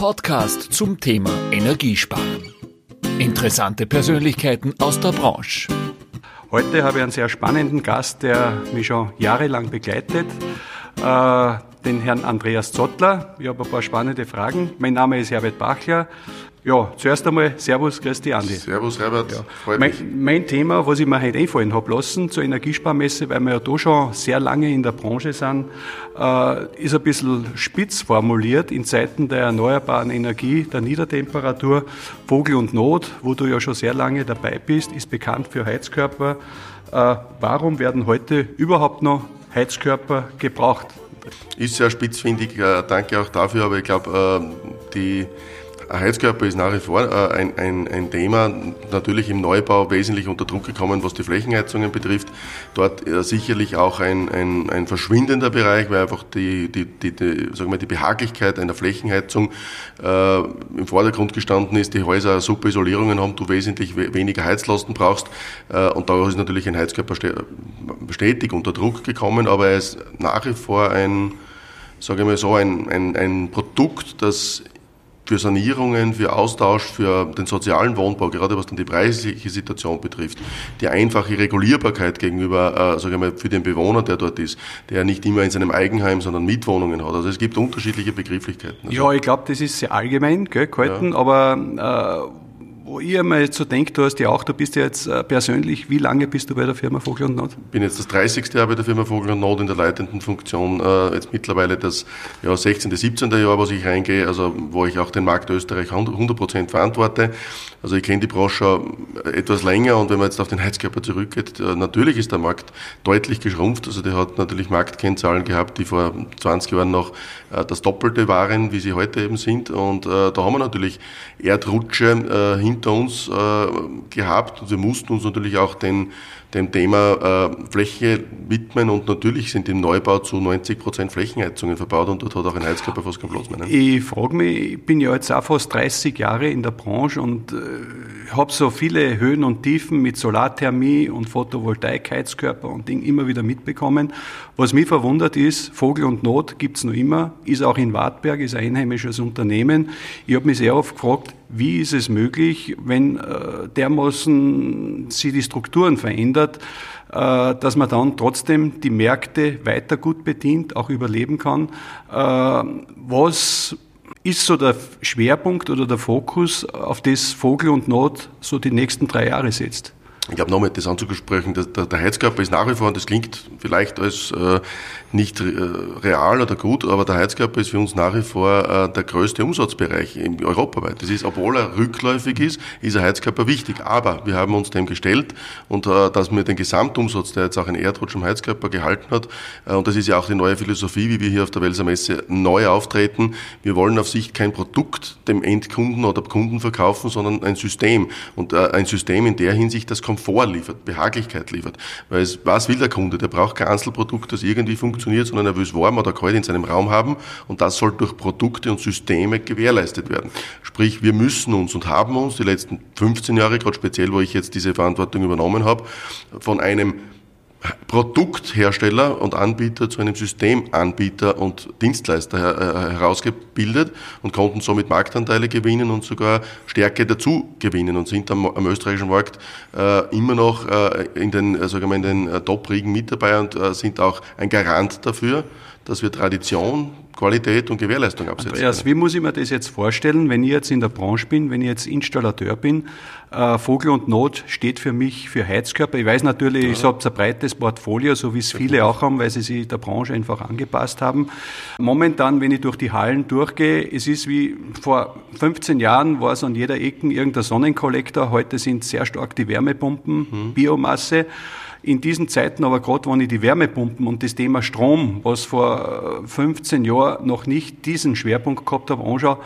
Podcast zum Thema Energiesparen. Interessante Persönlichkeiten aus der Branche. Heute habe ich einen sehr spannenden Gast, der mich schon jahrelang begleitet, äh, den Herrn Andreas Zottler. Ich habe ein paar spannende Fragen. Mein Name ist Herbert Bachler. Ja, zuerst einmal Servus, Christi Andi. Servus, Herbert. Ja. Freut mein, mich. Mein Thema, was ich mir heute einfallen habe lassen zur Energiesparmesse, weil wir ja da schon sehr lange in der Branche sind, äh, ist ein bisschen spitz formuliert in Zeiten der erneuerbaren Energie, der Niedertemperatur. Vogel und Not, wo du ja schon sehr lange dabei bist, ist bekannt für Heizkörper. Äh, warum werden heute überhaupt noch Heizkörper gebraucht? Ist sehr spitz, finde ich. Äh, danke auch dafür, aber ich glaube, äh, die Heizkörper ist nach wie vor äh, ein, ein, ein Thema, natürlich im Neubau wesentlich unter Druck gekommen, was die Flächenheizungen betrifft. Dort äh, sicherlich auch ein, ein, ein verschwindender Bereich, weil einfach die, die, die, die, sagen wir, die Behaglichkeit einer Flächenheizung äh, im Vordergrund gestanden ist. Die Häuser super Isolierungen haben, du wesentlich weniger Heizlasten brauchst. Äh, und da ist natürlich ein Heizkörper stetig unter Druck gekommen, aber er ist nach wie vor ein, sage ich mal so, ein, ein, ein Produkt, das für Sanierungen, für Austausch, für den sozialen Wohnbau, gerade was dann die preisliche Situation betrifft, die einfache Regulierbarkeit gegenüber, äh, sage ich mal, für den Bewohner, der dort ist, der nicht immer in seinem Eigenheim, sondern Mietwohnungen hat. Also es gibt unterschiedliche Begrifflichkeiten. Also ja, ich glaube, das ist sehr allgemein gell, gehalten, ja. aber äh, wo ich einmal so denke, du hast ja auch, du bist ja jetzt äh, persönlich, wie lange bist du bei der Firma Vogel und Not? Ich bin jetzt das 30. Jahr bei der Firma Vogel und Not in der leitenden Funktion, äh, jetzt mittlerweile das ja, 16., 17. Jahr, wo ich reingehe, also wo ich auch den Markt Österreich 100% verantworte. Also ich kenne die Branche etwas länger und wenn man jetzt auf den Heizkörper zurückgeht, äh, natürlich ist der Markt deutlich geschrumpft. Also der hat natürlich Marktkennzahlen gehabt, die vor 20 Jahren noch das Doppelte waren, wie sie heute eben sind. Und da haben wir natürlich Erdrutsche hinter hinter uns äh, gehabt und wir mussten uns natürlich auch den, dem Thema äh, Fläche widmen und natürlich sind im Neubau zu 90 Prozent Flächenheizungen verbaut und dort hat auch ein Heizkörper fast keinen Platz mehr. Ne? Ich frage mich, ich bin ja jetzt auch fast 30 Jahre in der Branche und äh, habe so viele Höhen und Tiefen mit Solarthermie und Photovoltaik-Heizkörper und Ding immer wieder mitbekommen. Was mich verwundert ist, Vogel und Not gibt's noch immer, ist auch in Wartberg, ist ein einheimisches Unternehmen. Ich habe mich sehr oft gefragt, wie ist es möglich, wenn äh, dermaßen sie die Strukturen verändert, äh, dass man dann trotzdem die Märkte weiter gut bedient, auch überleben kann. Äh, was ist so der Schwerpunkt oder der Fokus, auf das Vogel und Not so die nächsten drei Jahre setzt? Ich glaube, nochmal das anzusprechen, der, der, Heizkörper ist nach wie vor, und das klingt vielleicht als äh, nicht äh, real oder gut, aber der Heizkörper ist für uns nach wie vor äh, der größte Umsatzbereich in europaweit. Das ist, obwohl er rückläufig ist, ist der Heizkörper wichtig. Aber wir haben uns dem gestellt und äh, dass wir den Gesamtumsatz, der jetzt auch ein Erdrutsch im Heizkörper gehalten hat, äh, und das ist ja auch die neue Philosophie, wie wir hier auf der Welser Messe neu auftreten. Wir wollen auf Sicht kein Produkt dem Endkunden oder Kunden verkaufen, sondern ein System. Und äh, ein System in der Hinsicht, das Komfort liefert, Behaglichkeit liefert. Weil es, was will der Kunde? Der braucht kein Einzelprodukt, das irgendwie funktioniert sondern er will es warm oder kalt in seinem Raum haben und das soll durch Produkte und Systeme gewährleistet werden. Sprich, wir müssen uns und haben uns die letzten 15 Jahre, gerade speziell, wo ich jetzt diese Verantwortung übernommen habe, von einem Produkthersteller und Anbieter zu einem Systemanbieter und Dienstleister äh, herausgebildet und konnten somit Marktanteile gewinnen und sogar Stärke dazu gewinnen und sind am, am österreichischen Markt äh, immer noch äh, in den, äh, den äh, Top-Riegen mit dabei und äh, sind auch ein Garant dafür, dass wir Tradition, Qualität und Gewährleistung absetzen. Andreas, wie muss ich mir das jetzt vorstellen, wenn ich jetzt in der Branche bin, wenn ich jetzt Installateur bin? Äh, Vogel und Not steht für mich für Heizkörper. Ich weiß natürlich, ja. ich habe ein breites Portfolio, so wie es viele auch haben, weil sie sich der Branche einfach angepasst haben. Momentan, wenn ich durch die Hallen durchgehe, es ist wie vor 15 Jahren war es an jeder Ecke irgendein Sonnenkollektor. Heute sind sehr stark die Wärmepumpen, mhm. Biomasse. In diesen Zeiten aber gerade, wenn ich die Wärmepumpen und das Thema Strom, was vor 15 Jahren noch nicht diesen Schwerpunkt gehabt habe, anschaue,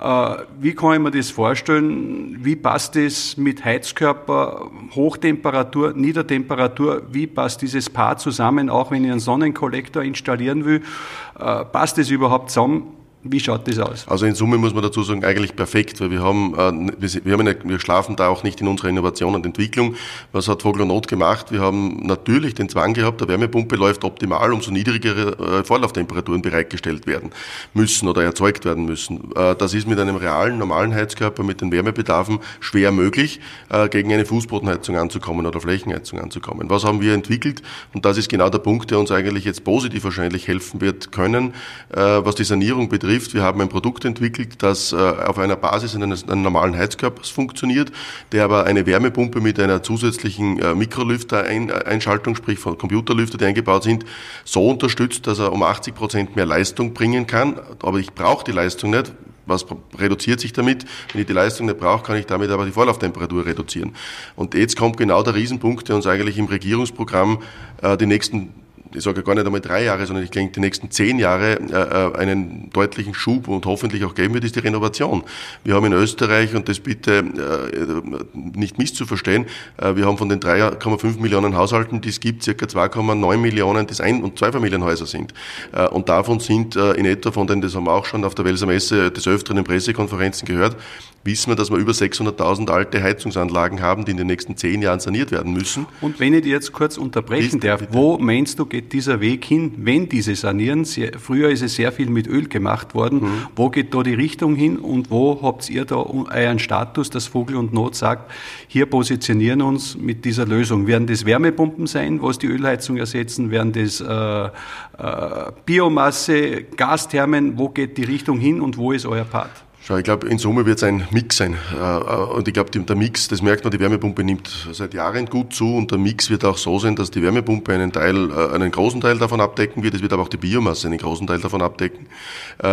äh, wie kann ich mir das vorstellen? Wie passt das mit Heizkörper, Hochtemperatur, Niedertemperatur? Wie passt dieses Paar zusammen, auch wenn ich einen Sonnenkollektor installieren will? Äh, passt das überhaupt zusammen? Wie schaut das aus? Also in Summe muss man dazu sagen, eigentlich perfekt, weil wir haben, äh, wir, haben wir schlafen da auch nicht in unserer Innovation und Entwicklung. Was hat Vogel und Not gemacht? Wir haben natürlich den Zwang gehabt, der Wärmepumpe läuft optimal, umso niedrigere äh, Vorlauftemperaturen bereitgestellt werden müssen oder erzeugt werden müssen. Äh, das ist mit einem realen, normalen Heizkörper mit den Wärmebedarfen schwer möglich, gegen eine Fußbodenheizung anzukommen oder Flächenheizung anzukommen. Was haben wir entwickelt? Und das ist genau der Punkt, der uns eigentlich jetzt positiv wahrscheinlich helfen wird können, was die Sanierung betrifft betrifft. Wir haben ein Produkt entwickelt, das äh, auf einer Basis eines, normalen Heizkörpers funktioniert, der aber eine Wärmepumpe mit einer zusätzlichen äh, Mikrolüfter-Einschaltung, sprich von Computerlüfter, die eingebaut sind, so unterstützt, dass er um 80 Prozent mehr Leistung bringen kann. Aber ich brauche die Leistung nicht. Was reduziert sich damit? Wenn ich die Leistung nicht brauche, kann ich damit aber die Vorlauftemperatur reduzieren. Und jetzt kommt genau der Riesenpunkt, der uns eigentlich im Regierungsprogramm äh, die nächsten ich sage gar nicht einmal drei Jahre, sondern ich denke die nächsten zehn Jahre äh, äh, einen deutlichen Schub und hoffentlich auch geben wird, ist die Renovation. Wir haben in Österreich, und das bitte äh, nicht misszuverstehen, wir haben von den 3,5 Millionen Haushalten, die es gibt, circa 2,9 Millionen, die Ein- und Zweifamilienhäuser sind. Und davon sind in etwa von denen, das haben wir auch schon auf der Welser Messe des Öfteren in Pressekonferenzen gehört, wissen wir, dass wir über 600.000 alte Heizungsanlagen haben, die in den nächsten zehn Jahren saniert werden müssen. Und wenn ich dir jetzt kurz unterbrechen darf, wo meinst du, geht dieser Weg hin, wenn diese sanieren? Sehr, früher ist es sehr viel mit Öl gemacht worden. Mhm. Wo geht da die Richtung hin und wo habt ihr da euren Status, dass Vogel und Not sagt, hier positionieren uns mit dieser Lösung? Werden das Wärmepumpen sein, was die Ölheizung ersetzen? Werden das äh, äh, Biomasse, Gasthermen? Wo geht die Richtung hin und wo ist euer Part? Schau, ich glaube, in Summe wird es ein Mix sein. Äh, äh, und ich glaube, der Mix, das merkt man, die Wärmepumpe nimmt seit Jahren gut zu und der Mix wird auch so sein, dass die Wärmepumpe einen Teil, äh, einen großen Teil davon abdecken wird. Es wird aber auch die Biomasse einen großen Teil davon abdecken.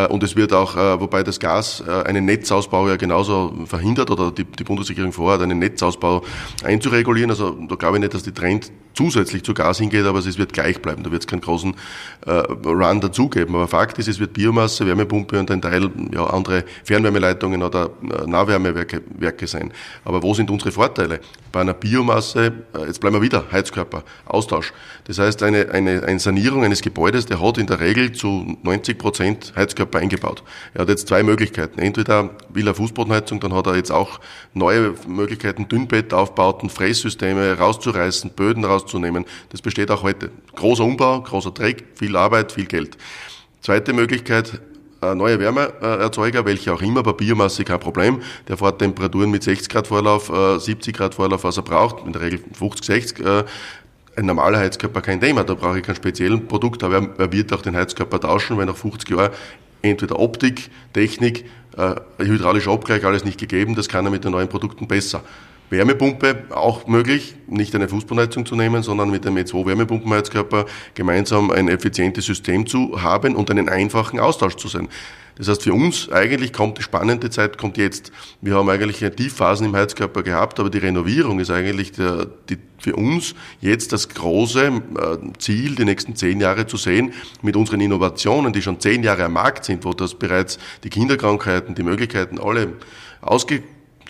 Und es wird auch, wobei das Gas einen Netzausbau ja genauso verhindert oder die, die Bundesregierung vorhat, einen Netzausbau einzuregulieren. Also da glaube ich nicht, dass die Trend zusätzlich zu Gas hingeht, aber es wird gleich bleiben. Da wird es keinen großen Run dazugeben. Aber Fakt ist, es wird Biomasse, Wärmepumpe und ein Teil ja, andere Fernwärme Fernwärmeleitungen oder äh, Nahwärmewerke Werke sein. Aber wo sind unsere Vorteile? Bei einer Biomasse, äh, jetzt bleiben wir wieder, Heizkörper, Austausch. Das heißt, eine, eine, eine Sanierung eines Gebäudes, der hat in der Regel zu 90 Prozent Heizkörper eingebaut. Er hat jetzt zwei Möglichkeiten. Entweder will er Fußbodenheizung, dann hat er jetzt auch neue Möglichkeiten, Dünnbettaufbauten, Frässysteme rauszureißen, Böden rauszunehmen. Das besteht auch heute. Großer Umbau, großer Dreck, viel Arbeit, viel Geld. Zweite Möglichkeit, neue Wärmeerzeuger, welche auch immer, bei Biomasse kein Problem. Der fährt Temperaturen mit 60 Grad Vorlauf, 70 äh, Grad Vorlauf, was er braucht, in der Regel 50, 60. Äh, ein normaler Heizkörper kein Thema, da brauche ich kein speziellen Produkt, aber er wird auch den Heizkörper tauschen, weil nach 50 Jahren entweder Optik, Technik, hydraulischer Abgleich, alles nicht gegeben, das kann er mit den neuen Produkten besser. Wärmepumpe auch möglich, nicht eine Fußbodenheizung zu nehmen, sondern mit dem E2 Wärmepumpenheizkörper gemeinsam ein effizientes System zu haben und einen einfachen Austausch zu sein. Das heißt, für uns eigentlich kommt die spannende Zeit, kommt jetzt. Wir haben eigentlich Tiefphasen im Heizkörper gehabt, aber die Renovierung ist eigentlich der, die, für uns jetzt das große äh, Ziel, die nächsten zehn Jahre zu sehen, mit unseren Innovationen, die schon zehn Jahre am Markt sind, wo das bereits die Kinderkrankheiten, die Möglichkeiten alle ausge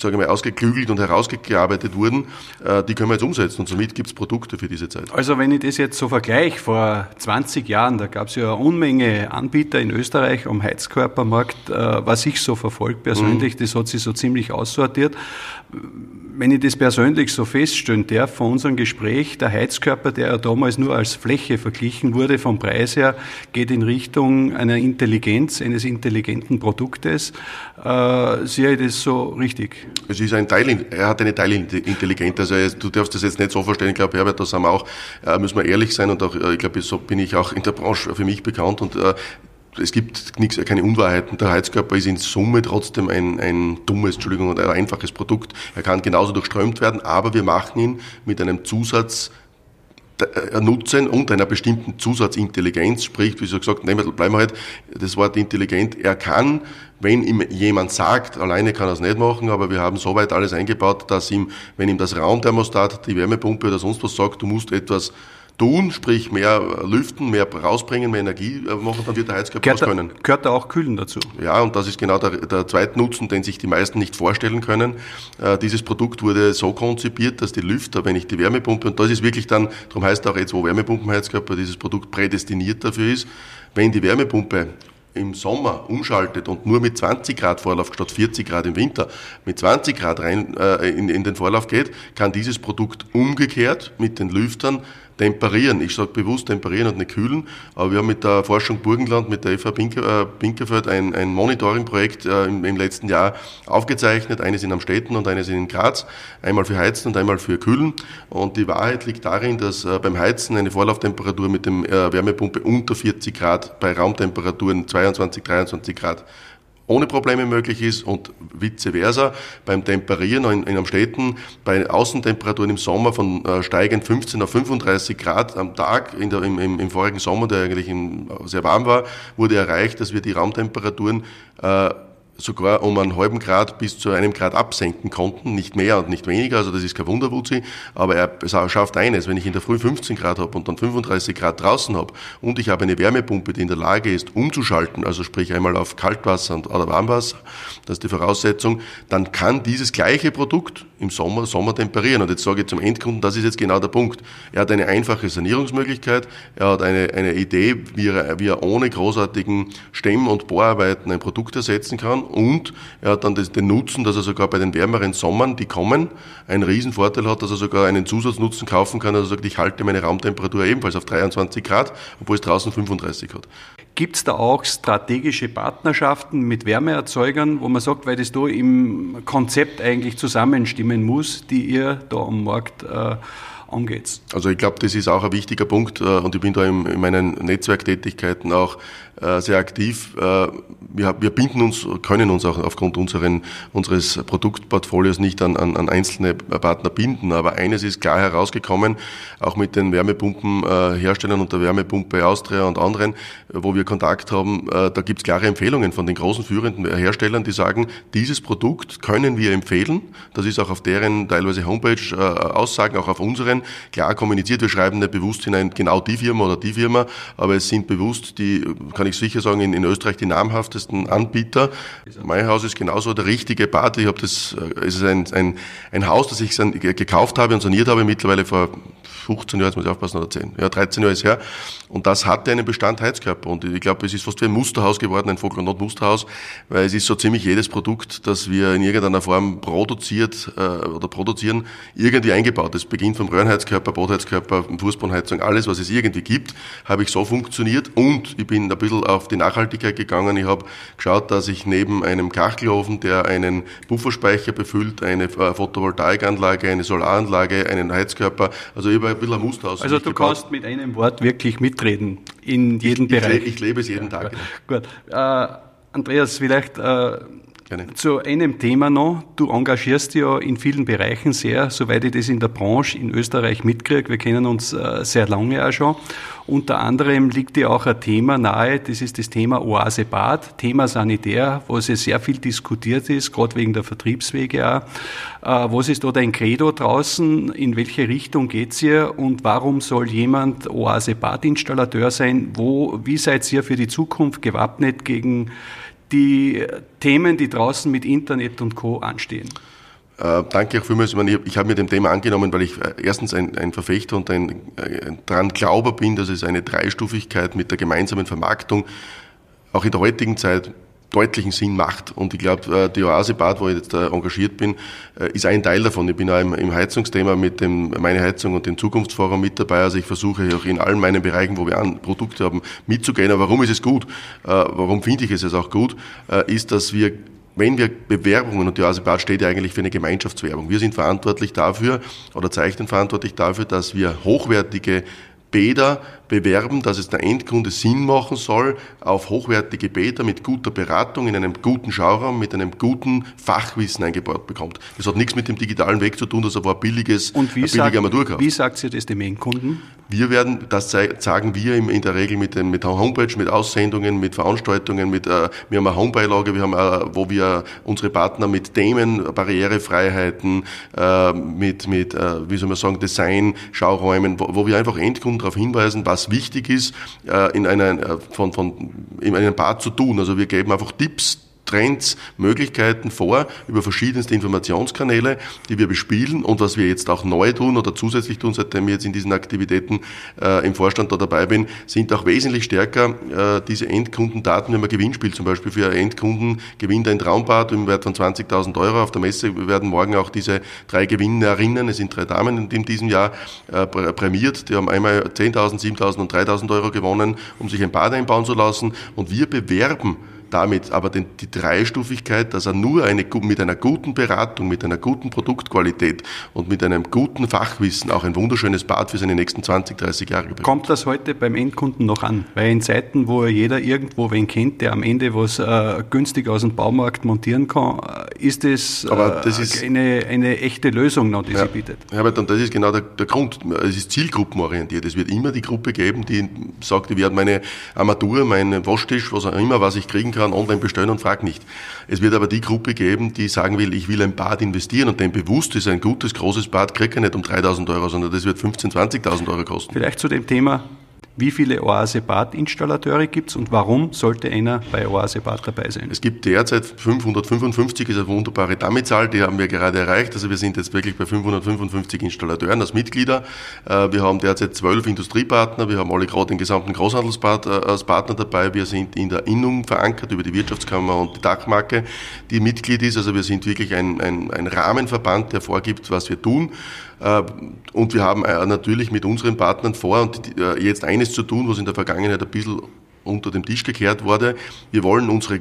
sage ich mal, ausgeklügelt und herausgearbeitet wurden, äh, die können wir jetzt umsetzen und somit gibt es Produkte für diese Zeit. Also wenn ich das jetzt so vergleiche, vor 20 Jahren, da gab es ja eine Unmenge Anbieter in Österreich am Heizkörpermarkt, äh, was ich so verfolgt persönlich, mhm. das hat sich so ziemlich aussortiert wenn ich das persönlich so feststellen darf, von unserem Gespräch, der Heizkörper, der ja damals nur als Fläche verglichen wurde, vom Preis her, geht in Richtung einer Intelligenz, eines intelligenten Produktes. Äh, sehe ich das so richtig? Es ist ein Teil, er hat eine Teilintelligenz. Also du darfst das jetzt nicht so verstehen. Ich glaube, Herbert, das haben wir auch, äh, müssen wir ehrlich sein und auch, äh, ich glaube, so bin ich auch in der Branche für mich bekannt und äh, es gibt nichts, keine Unwahrheiten. Der Heizkörper ist in Summe trotzdem ein, ein dummes, Entschuldigung, ein einfaches Produkt. Er kann genauso durchströmt werden, aber wir machen ihn mit einem Zusatz äh, nutzen und einer bestimmten Zusatzintelligenz, sprich, wie so gesagt, nehmen wir, bleiben wir halt, das Wort intelligent, er kann, wenn ihm jemand sagt, alleine kann er es nicht machen, aber wir haben soweit alles eingebaut, dass ihm, wenn ihm das Raumthermostat, die Wärmepumpe oder sonst was sagt, du musst etwas tun, sprich mehr lüften, mehr rausbringen, mehr Energie äh, machen, dann wird der Heizkörper was können. Gehört da auch Kühlen dazu? Ja, und das ist genau der, der zweite Nutzen, den sich die meisten nicht vorstellen können. Äh, dieses Produkt wurde so konzipiert, dass die Lüfter, wenn ich die Wärmepumpe, und das ist wirklich dann, darum heißt auch jetzt, wo Wärmepumpenheizkörper dieses Produkt prädestiniert dafür ist, wenn die Wärmepumpe im Sommer umschaltet und nur mit 20 Grad Vorlauf statt 40 Grad im Winter mit 20 Grad rein äh, in, in den Vorlauf geht, kann dieses Produkt umgekehrt mit den Lüftern temperieren. Ich sage bewusst temperieren und nicht kühlen, aber wir haben mit der Forschung Burgenland, mit der FH äh, Binkerfeld ein, ein Monitoring-Projekt äh, im, im, letzten Jahr aufgezeichnet. Eines in Amstetten und eines in Graz. Einmal für Heizen und einmal für Kühlen. Und die Wahrheit liegt darin, dass äh, beim Heizen eine Vorlauftemperatur mit dem äh, Wärmepumpe unter 40 Grad bei Raumtemperaturen 22, 23 Grad ohne Probleme möglich ist und vice versa. Beim Temperieren in, in Amstetten bei Außentemperaturen im Sommer von äh, steigend 15 auf 35 Grad am Tag in der, im, im, im vorigen Sommer, der eigentlich in, sehr warm war, wurde erreicht, dass wir die Raumtemperaturen äh, sogar um einen halben Grad bis zu einem Grad absenken konnten, nicht mehr und nicht weniger, also das ist kein Wunderwutzi, aber er schafft eines, wenn ich in der Früh 15 Grad habe und dann 35 Grad draußen habe und ich habe eine Wärmepumpe, die in der Lage ist, umzuschalten, also sprich einmal auf Kaltwasser oder Warmwasser, das ist die Voraussetzung, dann kann dieses gleiche Produkt im Sommer, Sommer temperieren. Und jetzt sage ich zum Endkunden, das ist jetzt genau der Punkt. Er hat eine einfache Sanierungsmöglichkeit, er hat eine, eine Idee, wie er, wie er ohne großartigen Stemm- und Bohrarbeiten ein Produkt ersetzen kann und er hat dann den Nutzen, dass er sogar bei den wärmeren Sommern, die kommen, einen Riesenvorteil hat, dass er sogar einen Zusatznutzen kaufen kann, dass er sagt, ich halte meine Raumtemperatur ebenfalls auf 23 Grad, obwohl es draußen 35 hat. Gibt es da auch strategische Partnerschaften mit Wärmeerzeugern, wo man sagt, weil das da im Konzept eigentlich zusammenstimmen muss, die ihr da am Markt äh, angeht? Also ich glaube, das ist auch ein wichtiger Punkt äh, und ich bin da in, in meinen Netzwerktätigkeiten auch äh, sehr aktiv. Äh, wir, wir binden uns, können uns auch aufgrund unseren, unseres Produktportfolios nicht an, an, an einzelne Partner binden, aber eines ist klar herausgekommen, auch mit den Wärmepumpenherstellern und der Wärmepumpe Austria und anderen, wo wir Kontakt haben, da gibt es klare Empfehlungen von den großen führenden Herstellern, die sagen, dieses Produkt können wir empfehlen. Das ist auch auf deren teilweise Homepage Aussagen, auch auf unseren klar kommuniziert. Wir schreiben nicht bewusst hinein, genau die Firma oder die Firma, aber es sind bewusst die, kann kann ich sicher sagen, in, in Österreich die namhaftesten Anbieter. Mein Haus ist genauso der richtige Part. Ich habe das, äh, es ist ein, ein, ein Haus, das ich gekauft habe und saniert habe, mittlerweile vor 15 Jahren, jetzt muss ich aufpassen, oder 10, ja, 13 Jahre ist her. Und das hatte einen Bestand Heizkörper. Und ich glaube, es ist fast wie ein Musterhaus geworden, ein Vogel- und Not-Musterhaus, weil es ist so ziemlich jedes Produkt, das wir in irgendeiner Form produziert äh, oder produzieren, irgendwie eingebaut. Es beginnt vom Röhrenheizkörper, Bodenheizkörper, Fußbodenheizung, alles, was es irgendwie gibt, habe ich so funktioniert. Und ich bin ein bisschen auf die Nachhaltigkeit gegangen. Ich habe geschaut, dass ich neben einem Kachelofen, der einen Pufferspeicher befüllt, eine äh, Photovoltaikanlage, eine Solaranlage, einen Heizkörper, also habe ein bisschen ein Muster aus. Also du gebaut. kannst mit einem Wort wirklich mitreden in jedem ich, Bereich. Ich, ich, lebe es jeden ja, Tag. Gut. Äh, Andreas, vielleicht äh, Gerne. Zu einem Thema noch. Du engagierst dich ja in vielen Bereichen sehr, soweit ich das in der Branche in Österreich mitkriege. Wir kennen uns äh, sehr lange auch schon. Unter anderem liegt dir auch ein Thema nahe, das ist das Thema Oase Bad, Thema Sanitär, wo es sehr viel diskutiert ist, gerade wegen der Vertriebswege auch. Äh, was ist da dein Credo draußen? In welche Richtung geht's hier? Und warum soll jemand Oase Bad Installateur sein? Wo, wie seid ihr für die Zukunft gewappnet gegen die Themen, die draußen mit Internet und Co. anstehen. Äh, danke auch vielmals. Ich, ich habe mir dem Thema angenommen, weil ich äh, erstens ein, ein Verfechter und ein, ein dran Glauber bin, dass es eine Dreistufigkeit mit der gemeinsamen Vermarktung auch in der heutigen Zeit deutlichen Sinn macht. Und ich glaube, äh, die Oase Bad, wo ich jetzt äh, engagiert bin, äh, ist ein Teil davon. Ich bin auch im, Heizungsthema mit dem Meine Heizung und dem Zukunftsforum mit dabei. Also ich versuche auch in allen meinen Bereichen, wo wir an Produkte haben, mitzugehen. Aber warum ist es gut? Warum finde ich es auch gut? Ist, dass wir wenn wir Bewerbungen, und die Oase Bad steht ja eigentlich für eine Gemeinschaftswerbung, wir sind verantwortlich dafür oder zeichnen verantwortlich dafür, dass wir hochwertige Bäder bewerben, dass es der Endkunde Sinn machen soll, auf hochwertige Bäder mit guter Beratung in einem guten Schauraum, mit einem guten Fachwissen eingebaut bekommt. Das hat nichts mit dem digitalen Weg zu tun, dass er ein billiges, Und wie, sagt, wie sagt ihr das dem Endkunden? Wir werden, das sagen wir in der Regel mit, dem, mit der Homepage, mit Aussendungen, mit Veranstaltungen, mit, äh, wir haben eine Homebeilage, wir haben, äh, wo wir unsere Partner mit Themen, Barrierefreiheiten, äh, mit, mit wie soll man sagen, Design, Schauräumen, wo, wo wir einfach Endkunden darauf hinweisen, was wichtig ist, äh, in, einer, äh, von, von, in einem Bad zu tun. Also wir geben einfach Tipps, Trends, Möglichkeiten vor über verschiedenste Informationskanäle, die wir bespielen und was wir jetzt auch neu tun oder zusätzlich tun, seitdem ich jetzt in diesen Aktivitäten äh, im Vorstand da dabei bin, sind auch wesentlich stärker äh, diese Endkundendaten, wenn man Gewinnspiel zum Beispiel für Endkunden gewinnt ein Traumbad im Wert von 20.000 Euro. Auf der Messe werden morgen auch diese drei Gewinnerinnen, es sind drei Damen in diesem Jahr, äh, prämiert. Die haben einmal 10.000, 7.000 und 3.000 Euro gewonnen, um sich ein Bad einbauen zu lassen. Und wir bewerben damit aber den, die Dreistufigkeit, dass er nur eine, mit einer guten Beratung, mit einer guten Produktqualität und mit einem guten Fachwissen auch ein wunderschönes Bad für seine nächsten 20, 30 Jahre bekommt. Kommt das heute beim Endkunden noch an? Weil in Zeiten, wo jeder irgendwo wen kennt, der am Ende was äh, günstig aus dem Baumarkt montieren kann, äh, ist es, äh, das ist eine, eine echte Lösung noch, die ja, sie bietet. Herbert, und das ist genau der, der Grund. Es ist zielgruppenorientiert. Es wird immer die Gruppe geben, die sagt, ich werde meine Armatur, meinen Waschtisch, was auch immer, was ich kriegen kann, online bestellen und frag nicht. Es wird aber die Gruppe geben, die sagen will, ich will ein Bad investieren und dem bewusst ist, ein gutes, großes Bad kriegt er nicht um 3000 Euro, sondern das wird 15.000, 20.000 Euro kosten. Vielleicht zu dem Thema wie viele Oase Bad-Installateure gibt es und warum sollte einer bei Oase Bad dabei sein? Es gibt derzeit 555, ist eine wunderbare Dummy-Zahl, die haben wir gerade erreicht. Also wir sind jetzt wirklich bei 555 Installateuren als Mitglieder. Äh, wir haben derzeit zwölf Industriepartner, wir haben alle gerade den gesamten Großhandelsbad äh, als Partner dabei. Wir sind in der Innung verankert über die Wirtschaftskammer und die Dachmarke, die Mitglied ist. Also wir sind wirklich ein, ein, ein Rahmenverband, der vorgibt, was wir tun. Äh, und wir haben natürlich mit unseren Partnern vor, und jetzt eines zu tun, was in der Vergangenheit ein bisschen unter dem Tisch gekehrt wurde. Wir wollen unsere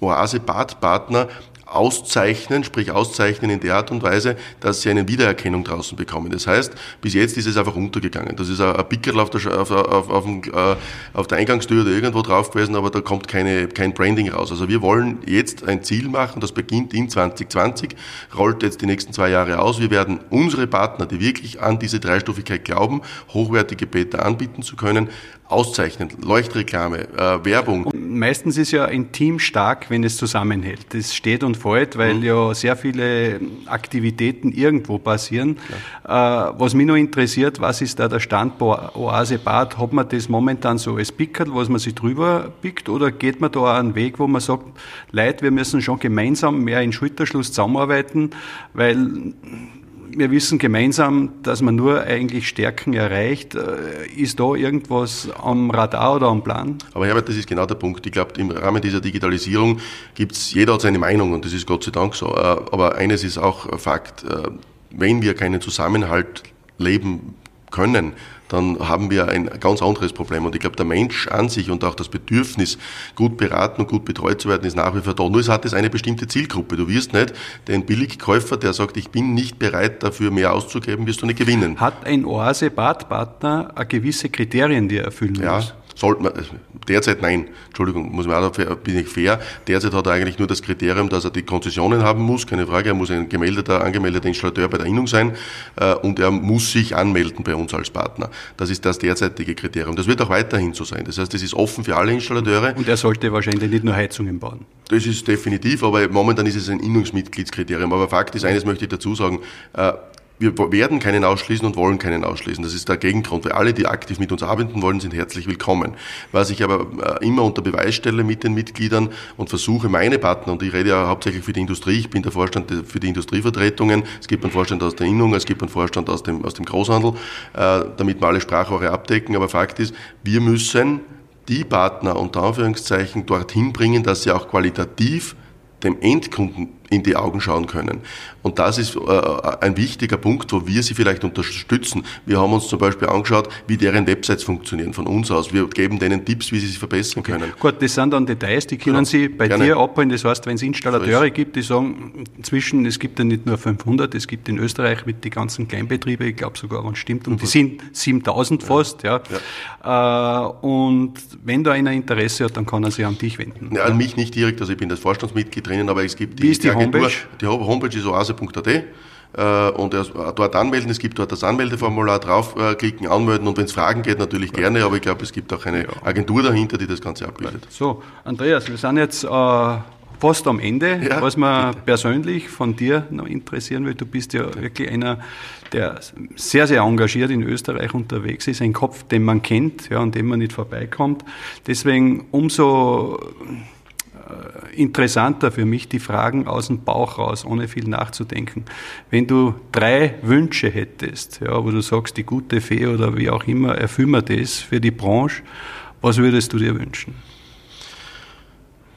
Oase-Bad-Partner auszeichnen, sprich auszeichnen in der Art und Weise, dass sie eine Wiedererkennung draußen bekommen. Das heißt, bis jetzt ist es einfach untergegangen. Das ist ein, Pickel auf der, auf, auf, auf, äh, auf der Eingangstür oder irgendwo drauf gewesen, aber da kommt keine, kein Branding raus. Also wir wollen jetzt ein Ziel machen, das beginnt in 2020, rollt jetzt die nächsten zwei Jahre aus. Wir werden unsere Partner, die wirklich an diese Dreistufigkeit glauben, hochwertige Bäder anbieten zu können, auszeichnen. Leuchtreklame, äh, Werbung. Und meistens ist ja ein Team stark, wenn es zusammenhält. Das steht und fällt, weil mhm. ja sehr viele Aktivitäten irgendwo passieren. Äh, was mich noch interessiert, was ist da der Stand bei Oase Bad? Hat man das momentan so als Pickel, was man sich drüber pickt, oder geht man da einen Weg, wo man sagt, Leute, wir müssen schon gemeinsam mehr in Schulterschluss zusammenarbeiten, weil wir wissen gemeinsam, dass man nur eigentlich Stärken erreicht. Äh, ist da irgendwas am Radar oder am Plan? Aber Herbert, das ist genau der Punkt. Ich glaube, im Rahmen dieser Digitalisierung gibt's jeder hat seine Meinung und das ist Gott sei Dank so. Äh, aber eines ist auch Fakt. Äh, wenn wir keinen Zusammenhalt leben können, dann haben wir ein ganz anderes Problem. Und ich glaube, der Mensch an sich und auch das Bedürfnis, gut beraten und gut betreut zu werden, ist nach wie vor da. Nur es hat es eine bestimmte Zielgruppe. Du wirst nicht den Billigkäufer, der sagt, ich bin nicht bereit, dafür mehr auszugeben, wirst du nicht gewinnen. Hat ein Oase-Badpartner gewisse Kriterien, die er erfüllen ja, muss? Sollte man, derzeit nein, Entschuldigung, muss man auch, bin ich fair. Derzeit hat er eigentlich nur das Kriterium, dass er die Konzessionen haben muss, keine Frage, er muss ein gemeldeter, angemeldeter Installateur bei der Innung sein äh, und er muss sich anmelden bei uns als Partner. Das ist das derzeitige Kriterium. Das wird auch weiterhin so sein. Das heißt, das ist offen für alle Installateure. Und er sollte wahrscheinlich nicht nur Heizungen bauen. Das ist definitiv, aber momentan ist es ein Innungsmitgliedskriterium. Aber Fakt ist, eines möchte ich dazu sagen, äh, wir werden keinen ausschließen und wollen keinen ausschließen. Das ist der Gegengrund, weil alle, die aktiv mit uns arbeiten wollen, sind herzlich willkommen. Was ich aber äh, immer unter Beweis stelle mit den Mitgliedern und versuche, meine Partner, und ich rede ja hauptsächlich für die Industrie, ich bin der Vorstand für die Industrievertretungen, es gibt einen Vorstand aus der Innung, es gibt einen Vorstand aus dem, aus dem Großhandel, äh, damit wir alle Sprachrohre abdecken. Aber Fakt ist, wir müssen die Partner unter Anführungszeichen dorthin bringen, dass sie auch qualitativ dem Endkunden in die Augen schauen können. Und das ist äh, ein wichtiger Punkt, wo wir sie vielleicht unterstützen. Wir haben uns zum Beispiel angeschaut, wie deren Websites funktionieren von uns aus. Wir geben denen Tipps, wie sie sich verbessern okay. können. Gut, das sind dann Details, die können genau. Sie bei Gerne. dir abholen. Das heißt, wenn es Installateure so gibt, die sagen, inzwischen, es gibt ja nicht nur 500, es gibt in Österreich mit den ganzen Kleinbetrieben, ich glaube sogar, wenn es stimmt, und die sind 7000 fast. Ja. ja. Äh, und wenn da einer Interesse hat, dann kann er sich an dich wenden. Ja, an mich nicht direkt, also ich bin das Vorstandsmitglied drinnen, aber es gibt die, die, die Homepage? Die Homepage ist oase.at äh, und dort anmelden. Es gibt dort das Anmeldeformular draufklicken, anmelden und wenn es Fragen geht, natürlich gerne, aber ich glaube, es gibt auch eine Agentur dahinter, die das Ganze abbildet. So, Andreas, wir sind jetzt äh, fast am Ende. Ja, was man persönlich von dir noch interessieren will, du bist ja wirklich einer, der sehr, sehr engagiert in Österreich unterwegs ist, ein Kopf, den man kennt ja, an dem man nicht vorbeikommt. Deswegen umso interessanter für mich, die Fragen aus dem Bauch raus, ohne viel nachzudenken. Wenn du drei Wünsche hättest, ja, wo du sagst, die gute Fee oder wie auch immer, erfüll mir das für die Branche, was würdest du dir wünschen?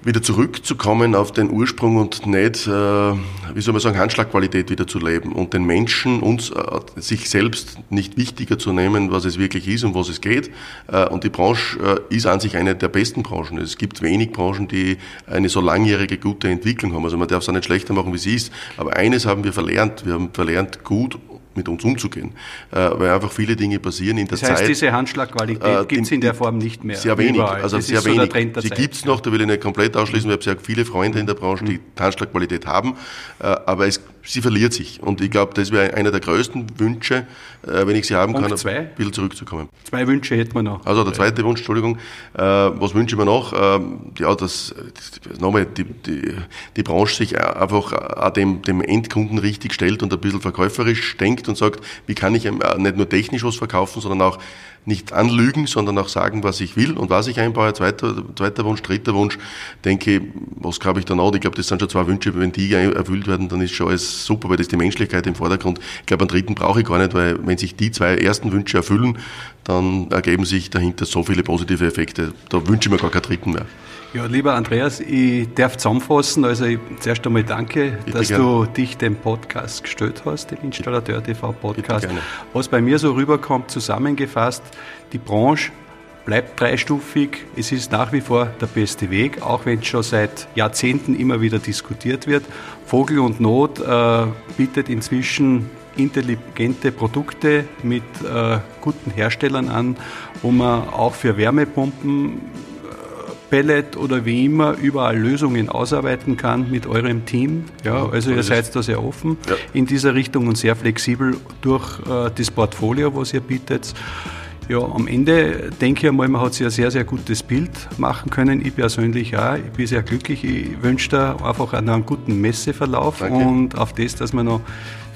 Wieder zurückzukommen auf den Ursprung und nicht, äh, wie soll man sagen, Handschlagqualität wieder zu leben und den Menschen, uns, äh, sich selbst nicht wichtiger zu nehmen, was es wirklich ist und was es geht. Äh, und die Branche ist an sich eine der besten Branchen. Es gibt wenig Branchen, die eine so langjährige gute Entwicklung haben. Also man darf es auch nicht schlechter machen, wie sie ist. Aber eines haben wir verlernt. Wir haben verlernt, gut mit uns umzugehen, äh, weil einfach viele Dinge passieren in der Zeit. Das heißt, Zeit, diese Handschlagqualität äh, gibt es in der Form nicht mehr. Sehr wenig, überall. also das sehr wenig. So Sie gibt es noch, da will ich nicht komplett ausschließen, weil ich habe sehr viele Freunde in der Branche, die mhm. Handschlagqualität haben, äh, aber es sie verliert sich. Und ich glaube, das wäre einer der größten Wünsche, äh, wenn ich sie haben Punkt kann, zwei. ein bisschen zurückzukommen. Zwei Wünsche hätten wir noch. Also der zweite Wunsch, Entschuldigung, äh, was wünsche ich mir noch? Ähm, ja, dass, dass nochmal die, die, die Branche sich einfach dem, dem Endkunden richtig stellt und ein bisschen verkäuferisch denkt und sagt, wie kann ich nicht nur technisch was verkaufen, sondern auch nicht anlügen, sondern auch sagen, was ich will und was ich einbaue. Zweiter, zweiter Wunsch, dritter Wunsch, denke, was glaube ich dann auch? Ich glaube, das sind schon zwei Wünsche, wenn die erfüllt werden, dann ist schon alles super, weil das die Menschlichkeit im Vordergrund. Ich glaube, einen dritten brauche ich gar nicht, weil wenn sich die zwei ersten Wünsche erfüllen, dann ergeben sich dahinter so viele positive Effekte. Da wünsche ich mir gar keinen dritten mehr. Ja, lieber Andreas, ich darf zusammenfassen. Also ich, zuerst einmal danke, Bitte dass gerne. du dich dem Podcast gestellt hast, den Installateur TV Podcast. Was bei mir so rüberkommt, zusammengefasst, die Branche bleibt dreistufig. Es ist nach wie vor der beste Weg, auch wenn es schon seit Jahrzehnten immer wieder diskutiert wird. Vogel und Not äh, bietet inzwischen intelligente Produkte mit äh, guten Herstellern an, wo man auch für Wärmepumpen Pellet oder wie immer überall Lösungen ausarbeiten kann mit eurem Team. Ja, also ihr seid da sehr offen ja. in dieser Richtung und sehr flexibel durch äh, das Portfolio, was ihr bietet. Ja, am Ende denke ich einmal, man hat sich ein sehr, sehr gutes Bild machen können. Ich persönlich auch. Ich bin sehr glücklich. Ich wünsche dir einfach einen guten Messeverlauf Danke. und auf das, dass wir noch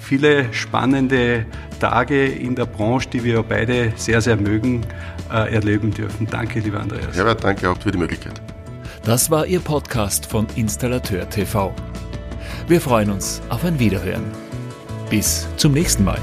viele spannende Tage in der Branche, die wir beide sehr, sehr mögen, äh, erleben dürfen. Danke, lieber Andreas. Ja, danke auch für die Möglichkeit. Das war Ihr Podcast von Installateur TV. Wir freuen uns auf ein Wiederhören. Bis zum nächsten Mal.